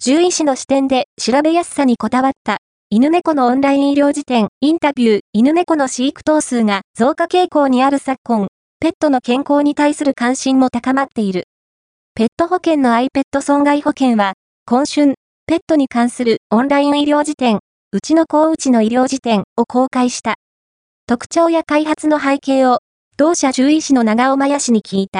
獣医師の視点で調べやすさにこだわった犬猫のオンライン医療辞典インタビュー犬猫の飼育頭数が増加傾向にある昨今、ペットの健康に対する関心も高まっている。ペット保険の iPet 損害保険は、今春、ペットに関するオンライン医療辞典、うちの子うちの医療辞典を公開した。特徴や開発の背景を、同社獣医師の長尾真也氏に聞いた。